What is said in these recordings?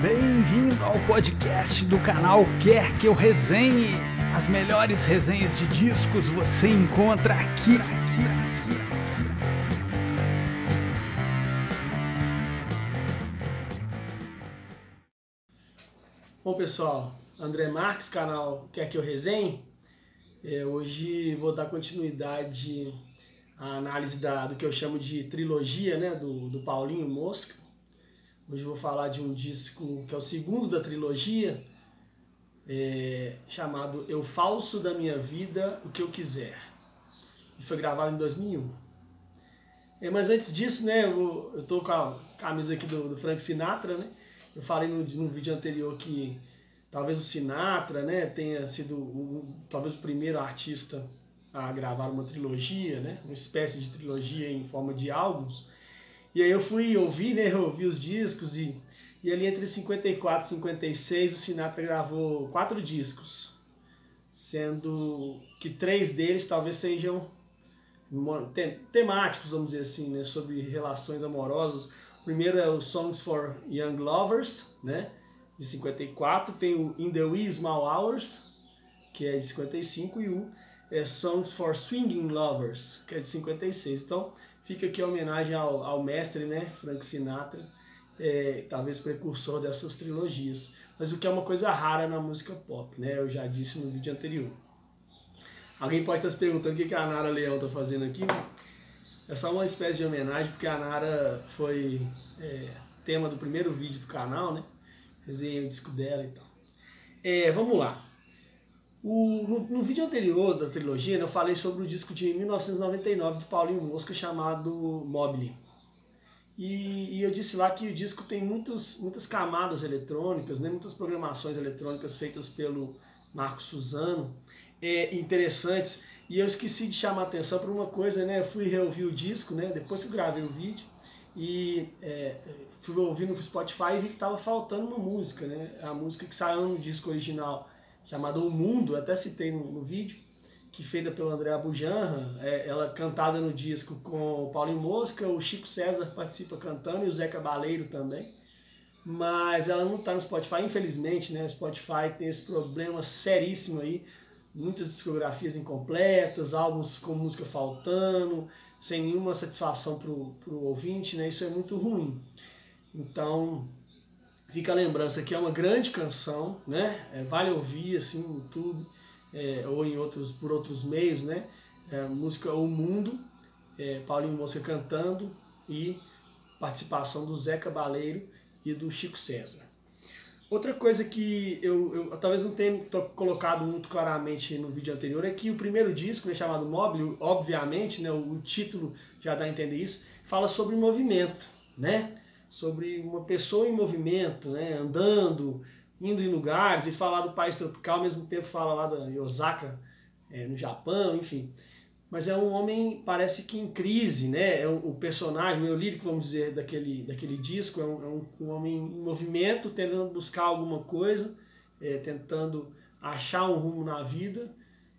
Bem-vindo ao podcast do canal Quer Que Eu Resenhe. As melhores resenhas de discos você encontra aqui, aqui, aqui, aqui. Bom pessoal, André Marques, canal Quer Que Eu Resenhe. É, hoje vou dar continuidade à análise da, do que eu chamo de trilogia, né, do, do Paulinho Mosca. Hoje eu vou falar de um disco que é o segundo da trilogia, é, chamado Eu Falso da Minha Vida, O Que Eu Quiser. E foi gravado em 2001. É, mas antes disso, né, eu, eu tô com a camisa aqui do, do Frank Sinatra, né? Eu falei no, no vídeo anterior que talvez o Sinatra, né, tenha sido um, talvez o primeiro artista a gravar uma trilogia, né, uma espécie de trilogia em forma de álbuns. E aí eu fui ouvir, né, ouvir os discos e, e ali entre 54 e 56 o Sinatra gravou quatro discos, sendo que três deles talvez sejam temáticos, vamos dizer assim, né, sobre relações amorosas. O primeiro é o Songs for Young Lovers, né, de 54, tem o In the Wee Small Hours, que é de 55, e o é Songs for Swinging Lovers, que é de 56. Então, fica aqui a homenagem ao, ao mestre, né, Frank Sinatra, é, talvez precursor dessas trilogias. Mas o que é uma coisa rara na música pop, né, eu já disse no vídeo anterior. Alguém pode estar se perguntando o que a Nara Leão está fazendo aqui. É só uma espécie de homenagem, porque a Nara foi é, tema do primeiro vídeo do canal, né? Resenhei o disco dela e tal. É, vamos lá. O, no, no, vídeo anterior da trilogia, né, eu falei sobre o disco de 1999 do Paulinho Mosca chamado Mobile. E, e, eu disse lá que o disco tem muitos, muitas camadas eletrônicas, né, muitas programações eletrônicas feitas pelo Marco Suzano, é, interessantes. E eu esqueci de chamar a atenção para uma coisa, né? Eu fui reouvir o disco, né? Depois que gravei o vídeo e é, fui ouvir no Spotify e vi que estava faltando uma música, né? A música que saiu no disco original chamada O Mundo, até citei no, no vídeo, que feita pelo André Abujanra, é, ela cantada no disco com o Paulinho Mosca, o Chico César participa cantando e o Zé Cabaleiro também. Mas ela não está no Spotify, infelizmente, né? O Spotify tem esse problema seríssimo aí, muitas discografias incompletas, álbuns com música faltando, sem nenhuma satisfação para o ouvinte, né? Isso é muito ruim. Então, fica a lembrança que é uma grande canção, né? É, vale ouvir assim no YouTube é, ou em outros por outros meios, né? É, música O Mundo, é, Paulinho Moça cantando e participação do Zeca Baleiro e do Chico César. Outra coisa que eu, eu, talvez não tenha colocado muito claramente no vídeo anterior é que o primeiro disco, né, chamado Mobile, obviamente, né, o, o título já dá a entender isso, fala sobre movimento, né? Sobre uma pessoa em movimento, né, andando, indo em lugares, e falar do país tropical, ao mesmo tempo fala lá da Osaka, é, no Japão, enfim. Mas é um homem, parece que em crise, né? É um, o personagem, o lírico, vamos dizer, daquele, daquele disco, é um, é um, um homem em movimento, tentando buscar alguma coisa, é, tentando achar um rumo na vida,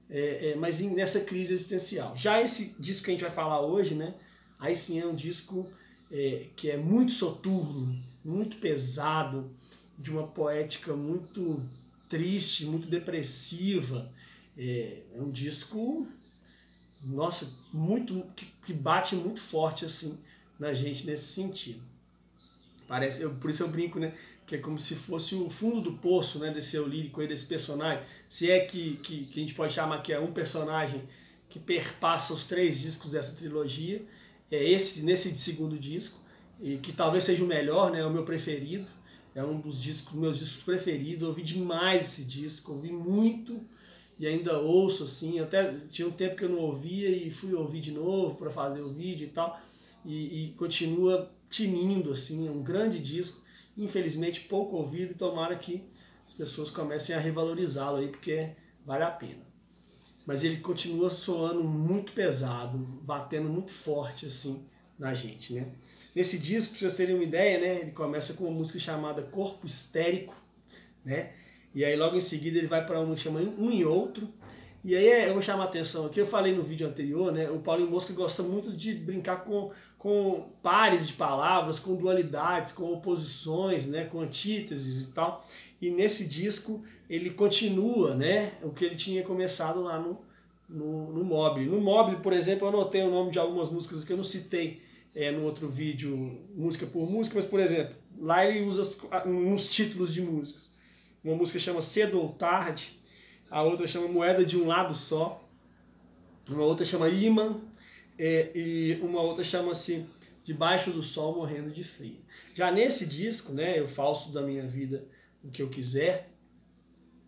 é, mas em, nessa crise existencial. Já esse disco que a gente vai falar hoje, né? Aí sim é um disco é, que é muito soturno, muito pesado, de uma poética muito triste, muito depressiva. É, é um disco, nossa, muito que, que, bate muito forte assim na gente nesse sentido. Parece, eu, por isso eu brinco, né? Que é como se fosse o fundo do poço, né? Desse eu lírico aí, desse personagem. Se é que, que, que a gente pode chamar que é um personagem que perpassa os três discos dessa trilogia é esse nesse segundo disco e que talvez seja o melhor, né? É o meu preferido. É um dos discos, meus discos preferidos. Ouvi demais esse disco, ouvi muito e ainda ouço assim. Até tinha um tempo que eu não ouvia e fui ouvir de novo para fazer o vídeo e tal. E, e, continua tinindo assim, é um grande disco. Infelizmente pouco ouvido. Tomara que as pessoas comecem a revalorizá-lo aí porque vale a pena mas ele continua soando muito pesado, batendo muito forte assim na gente, né? Nesse disco, para vocês terem uma ideia, né, ele começa com uma música chamada Corpo Histérico, né? E aí logo em seguida ele vai para uma que chama Um e Outro, E aí eu vou chamar a atenção aqui, eu falei no vídeo anterior, né? O Paulinho Mosca gosta muito de brincar com, com pares de palavras, com dualidades, com oposições, né? Com antíteses e tal. E nesse disco ele continua, né? O que ele tinha começado lá no, no, no Mobile. No Mobile, por exemplo, eu anotei o nome de algumas músicas que eu não citei é, no outro vídeo, música por música, mas, por exemplo, lá ele usa uns títulos de músicas. Uma música chama Cedo ou Tarde, a outra chama Moeda de um Lado Só, uma outra chama Imã, é, e uma outra chama-se Debaixo do Sol Morrendo de Frio. Já nesse disco, né, Eu Falso da Minha Vida, O Que Eu Quiser,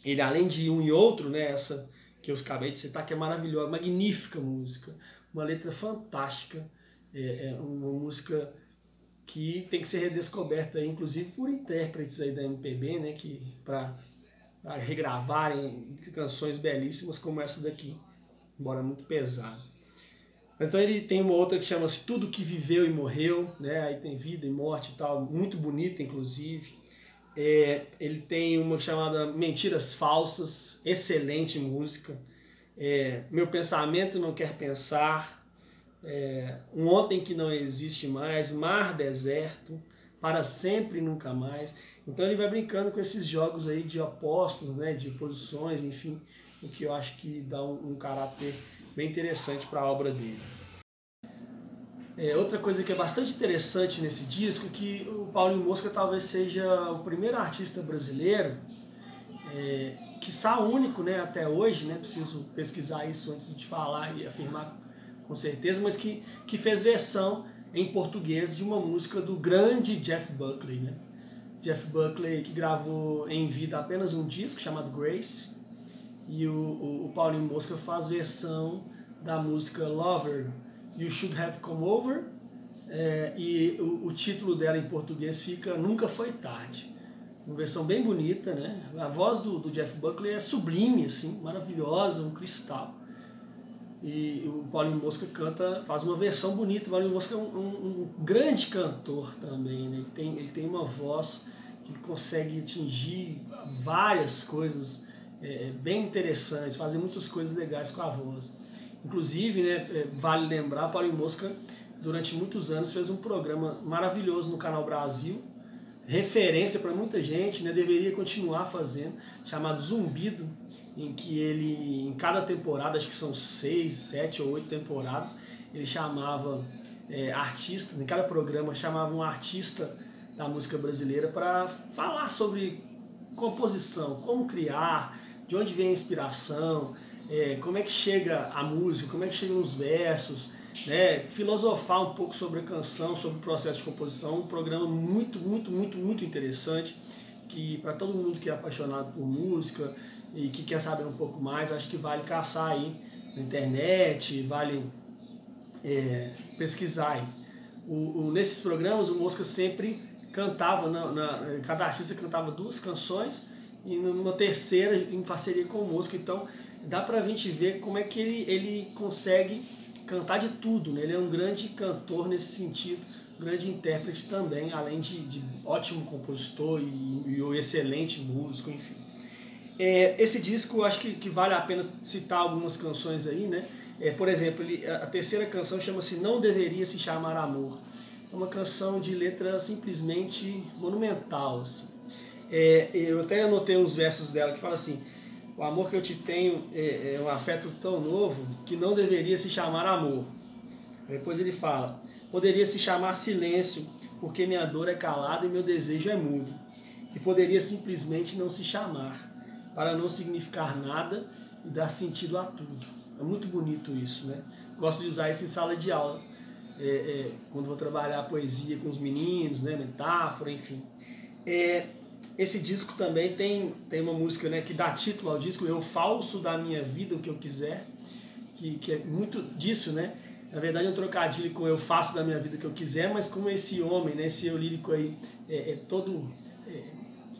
ele além de um e outro, né, essa que eu acabei de citar, que é maravilhosa, magnífica música, uma letra fantástica, é, é uma música que tem que ser redescoberta, inclusive por intérpretes aí da MPB, né, que para regravarem canções belíssimas como essa daqui, embora muito pesada. Mas então ele tem uma outra que chama-se Tudo que Viveu e Morreu, né? Aí tem vida e morte e tal, muito bonita inclusive. É, ele tem uma chamada Mentiras Falsas, excelente música. É, Meu Pensamento Não Quer Pensar, é, Um Ontem Que Não Existe Mais, Mar Deserto, Para Sempre e Nunca Mais. Então ele vai brincando com esses jogos aí de opostos, né, de posições, enfim, o que eu acho que dá um, um caráter bem interessante para a obra dele. É, outra coisa que é bastante interessante nesse disco é que Paulinho Mosca talvez seja o primeiro artista brasileiro, é, que está único né, até hoje, né, preciso pesquisar isso antes de falar e afirmar com certeza, mas que, que fez versão em português de uma música do grande Jeff Buckley. Né? Jeff Buckley que gravou em vida apenas um disco chamado Grace, e o, o, o Paulinho Mosca faz versão da música Lover, You Should Have Come Over, é, e o, o, título dela em português fica Nunca Foi Tarde. Uma versão bem bonita, né? A voz do, do Jeff Buckley é sublime, assim, maravilhosa, um cristal. E o Paulinho Mosca canta, faz uma versão bonita. O Paulinho Mosca é um, um, um grande cantor também, né? Ele tem, ele tem uma voz que consegue atingir várias coisas é, bem interessantes, fazer muitas coisas legais com a voz. Inclusive, né, é, vale lembrar, Paulinho Mosca, durante muitos anos, fez um programa maravilhoso no Canal Brasil, referência para muita gente, né, deveria continuar fazendo, chamado Zumbido, em que ele, em cada temporada, acho que são seis, sete ou oito temporadas, ele chamava é, artistas, em cada programa chamava um artista da música brasileira para falar sobre composição, como criar, de onde vem a inspiração, é, como é que chega a música, como é que chegam os versos, né? filosofar um pouco sobre a canção, sobre o processo de composição. Um programa muito, muito, muito, muito interessante que para todo mundo que é apaixonado por música e que quer saber um pouco mais, acho que vale caçar aí na internet, vale é, pesquisar aí. O, o, nesses programas o Mosca sempre cantava, na, na, cada artista cantava duas canções e numa terceira em parceria com o Mosca, então dá pra gente ver como é que ele, ele consegue cantar de tudo, né? Ele é um grande cantor nesse sentido, grande intérprete também, além de, de ótimo compositor e, e um excelente músico, enfim. É, esse disco, acho que, que, vale a pena citar algumas canções aí, né? É, por exemplo, ele, a terceira canção chama-se Não Deveria Se Chamar Amor. É uma canção de letra simplesmente monumental, assim. É, eu até anotei uns versos dela que fala assim: o amor que eu te tenho é, é um afeto tão novo que não deveria se chamar amor. Depois ele fala: poderia se chamar silêncio, porque minha dor é calada e meu desejo é mudo. E poderia simplesmente não se chamar, para não significar nada e dar sentido a tudo. É muito bonito isso, né? Gosto de usar isso em sala de aula, é, é, quando vou trabalhar poesia com os meninos, né? Metáfora, enfim. É, esse disco também tem, tem uma música né, que dá título ao disco, Eu Falso da Minha Vida, o que eu quiser, que, que é muito disso, né? Na verdade é um trocadilho com Eu Faço da Minha Vida o que eu quiser, mas como esse homem, né, esse eu lírico aí é, é todo é,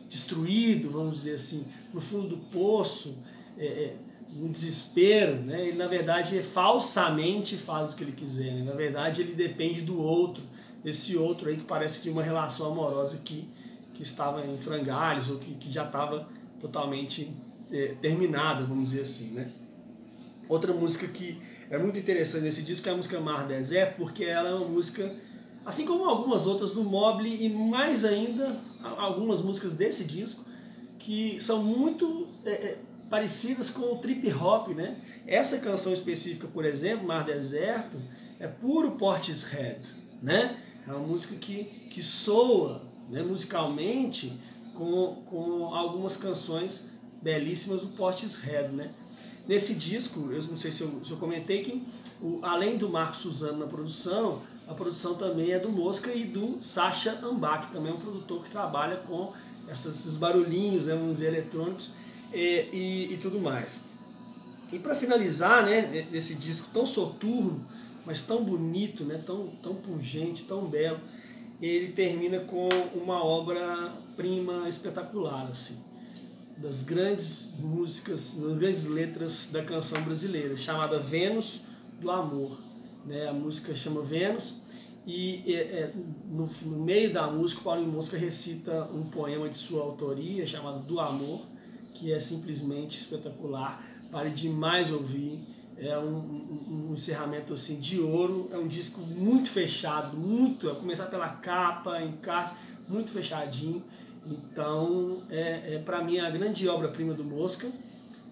destruído, vamos dizer assim, no fundo do poço, é, é, no desespero, né? Ele na verdade é falsamente faz o que ele quiser, né? Na verdade ele depende do outro, esse outro aí que parece que uma relação amorosa que que estava em frangalhos ou que, que já estava totalmente é, terminada, vamos dizer assim, né? Outra música que é muito interessante nesse disco é a música Mar Deserto, porque ela é uma música, assim como algumas outras do Mobley e mais ainda algumas músicas desse disco, que são muito é, é, parecidas com o trip hop, né? Essa canção específica, por exemplo, Mar Deserto, é puro Portishead, né? É uma música que, que soa né, musicalmente com, com algumas canções belíssimas do Portishead, né? Nesse disco, eu não sei se eu, se eu comentei que, o, além do Marcos Suzano na produção, a produção também é do Mosca e do Sacha Ambach, que também é um produtor que trabalha com essas, esses barulhinhos, né, dizer, eletrônicos e, e, e tudo mais. E para finalizar, né, nesse disco tão soturno, mas tão bonito, né, tão, tão pungente, tão belo, ele termina com uma obra-prima espetacular, assim, das grandes músicas, das grandes letras da canção brasileira, chamada Vênus do Amor. Né? A música chama Vênus e é, é, no, no, meio da música, Paulinho Mosca recita um poema de sua autoria chamado Do Amor, que é simplesmente espetacular, vale demais ouvir. É um, um, um, encerramento assim de ouro, é um disco muito fechado, muito, a começar pela capa, encarte, muito fechadinho. Então, é, é para mim a grande obra-prima do Mosca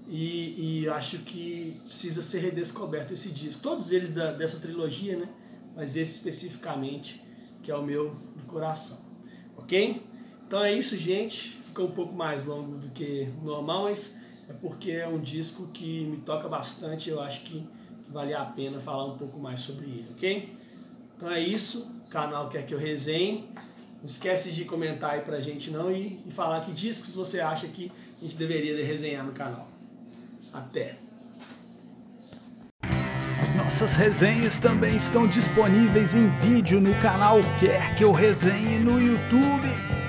e, e, acho que precisa ser redescoberto esse disco. Todos eles da, dessa trilogia, né? mas esse especificamente, que é o meu do coração. Ok? Então é isso, gente. Ficou um pouco mais longo do que normal, mas é porque é um disco que me toca bastante. Eu acho que vale a pena falar um pouco mais sobre ele, ok? Então é isso. O canal quer que eu resenhe. Não esquece de comentar aí pra gente não e, e falar que discos você acha que a gente deveria resenhar no canal. Até! Nossas resenhas também estão disponíveis em vídeo no canal Quer Que Eu Resenhe no YouTube.